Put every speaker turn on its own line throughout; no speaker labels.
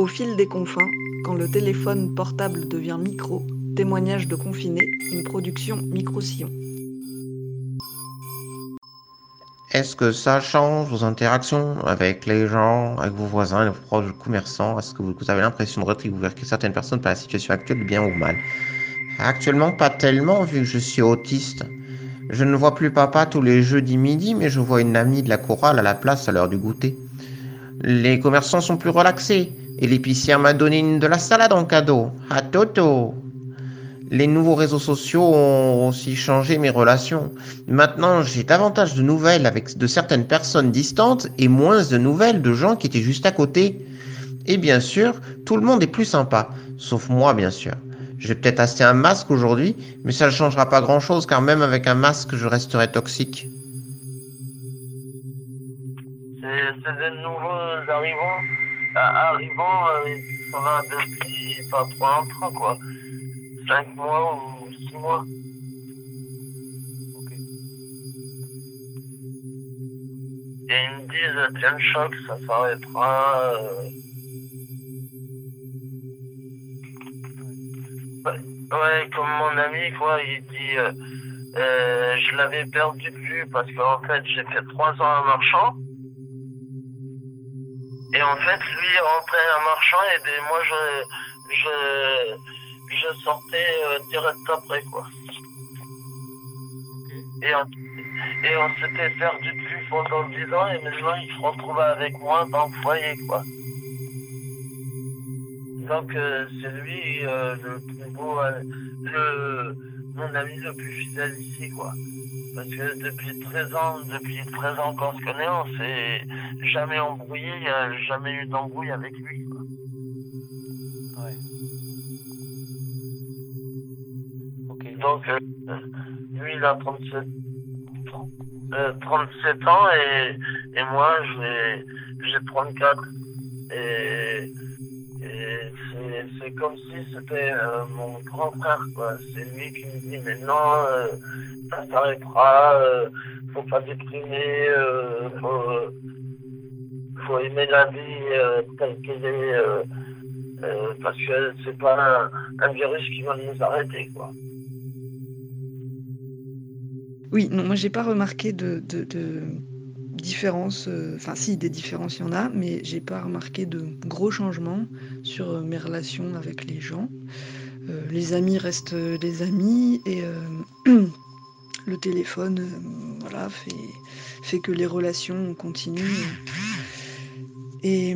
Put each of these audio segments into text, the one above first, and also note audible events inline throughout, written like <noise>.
Au fil des confins, quand le téléphone portable devient micro, témoignage de confiné, une production micro-sillon.
Est-ce que ça change vos interactions avec les gens, avec vos voisins, les proches commerçants? Est-ce que vous avez l'impression de retrouver certaines personnes par la situation actuelle, bien ou mal? Actuellement, pas tellement, vu que je suis autiste. Je ne vois plus papa tous les jeudis midi, mais je vois une amie de la chorale à la place à l'heure du goûter. Les commerçants sont plus relaxés, et l'épicière m'a donné de la salade en cadeau. À Toto les nouveaux réseaux sociaux ont aussi changé mes relations. Maintenant, j'ai davantage de nouvelles avec de certaines personnes distantes et moins de nouvelles de gens qui étaient juste à côté. Et bien sûr, tout le monde est plus sympa, sauf moi bien sûr. Je vais peut-être acheter un masque aujourd'hui, mais ça ne changera pas grand-chose car même avec un masque, je resterai toxique.
C'est des nouveaux arrivants, euh, ils sont là depuis pas trop longtemps quoi. 5 mois ou 6 mois. Ok. Et ils me disent, tiens, le choc, ça s'arrêtera. Euh... Ouais, comme mon ami, quoi, il dit, euh, euh, je l'avais perdu de vue parce qu'en fait, j'ai fait 3 ans en marchand. Et en fait, lui rentrait en marchand et moi, je, je, je sortais euh, direct après, quoi. Et on, et on s'était perdu de vue pendant 10 ans et maintenant il se retrouve avec moi dans le foyer, quoi. Donc euh, c'est lui euh, le plus beau, le, mon ami le plus fidèle ici, quoi. Parce que depuis 13 ans, depuis 13 ans qu'on se connaît, on s'est jamais embrouillé, il n'y a jamais eu d'embrouille avec lui, quoi. Donc, euh, lui, il a 37, 37 ans et, et moi, j'ai 34. Et, et c'est comme si c'était euh, mon grand frère, quoi. C'est lui qui me dit maintenant, euh, ça s'arrêtera, euh, faut pas déprimer, euh, faut, faut aimer la vie telle qu'elle est, parce que c'est pas un, virus qui va nous arrêter, quoi.
Oui, non, moi j'ai pas remarqué de, de différence. Euh, enfin, si, des différences il y en a, mais j'ai pas remarqué de gros changements sur euh, mes relations avec les gens. Euh, les amis restent les amis et <clears throat> le téléphone, voilà, fait, que les relations continuent. Et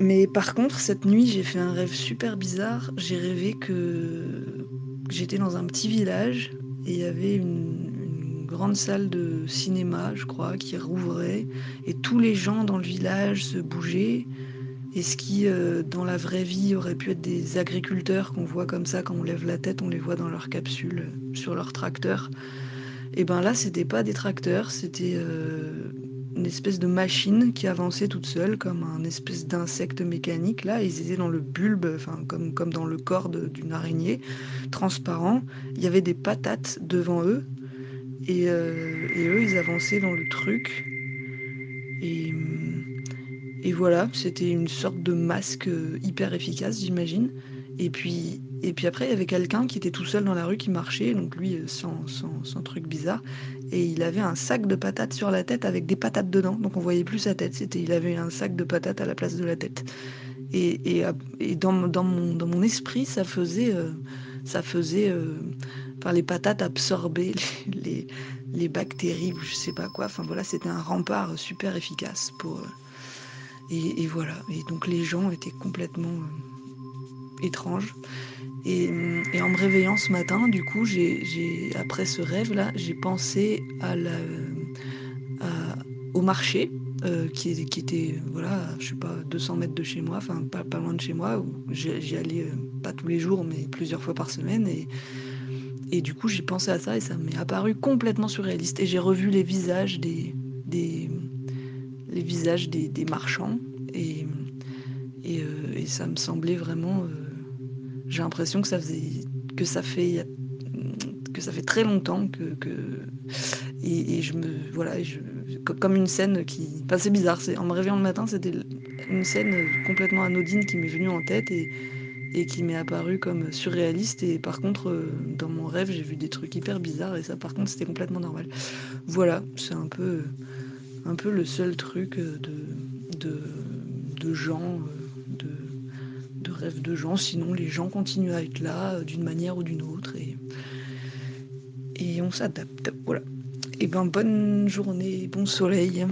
mais par contre, cette nuit, j'ai fait un rêve super bizarre. J'ai rêvé que j'étais dans un petit village et il y avait une, grande salle de cinéma, je crois, qui rouvrait et tous les gens dans le village se bougeaient. Et ce qui, euh, dans la vraie vie, aurait pu être des agriculteurs qu'on voit comme ça, quand on lève la tête, on les voit dans leur capsule, sur leur tracteur. Et ben là, c'était pas des tracteurs, c'était euh, une espèce de machine qui avançait toute seule, comme un espèce d'insecte mécanique. Là, ils étaient dans le bulbe, enfin, comme, comme dans le corps d'une araignée, transparent. Il y avait des patates devant eux. Et, euh, et eux, ils avançaient dans le truc. Et, voilà, c'était une sorte de masque hyper efficace, j'imagine. Et puis, et puis après, il y avait quelqu'un qui était tout seul dans la rue qui marchait, donc lui, sans, sans, sans, truc bizarre. Et il avait un sac de patates sur la tête avec des patates dedans. Donc on voyait plus sa tête. C'était, il avait un sac de patates à la place de la tête. Et, et, et dans, dans, mon, dans mon esprit, ça faisait, euh, ça faisait euh, les patates absorber <laughs> les, les, bactéries ou je sais pas quoi. Enfin voilà, c'était un rempart super efficace pour. Euh, et, voilà. Et donc les gens étaient complètement étranges. Et, en me réveillant ce matin, du coup, j'ai, après ce rêve-là, j'ai pensé la, au marché euh, qui, était, voilà, je sais pas, 200 mètres de chez moi, enfin pas, loin de chez moi, où j'y allais euh, pas tous les jours, mais plusieurs fois par semaine. Et, et du coup, j'ai pensé à ça et ça m'est apparu complètement surréaliste. Et j'ai revu les visages des, des les visages des, des marchands et, et, euh, et, ça me semblait vraiment j'ai l'impression que ça faisait que ça fait que ça fait très longtemps que, que et, et, je me voilà je, comme une scène qui enfin, c'est bizarre en me réveillant le matin c'était une scène complètement anodine qui m'est venue en tête et, et qui m'est apparue comme surréaliste et par contre dans mon rêve j'ai vu des trucs hyper bizarres et ça par contre c'était complètement normal voilà c'est un peu un peu le seul truc de de, de gens de de rêve de gens, sinon les gens continuent à être là d'une manière ou d'une autre et, et on s'adapte. Voilà. Et ben bonne journée, bon soleil.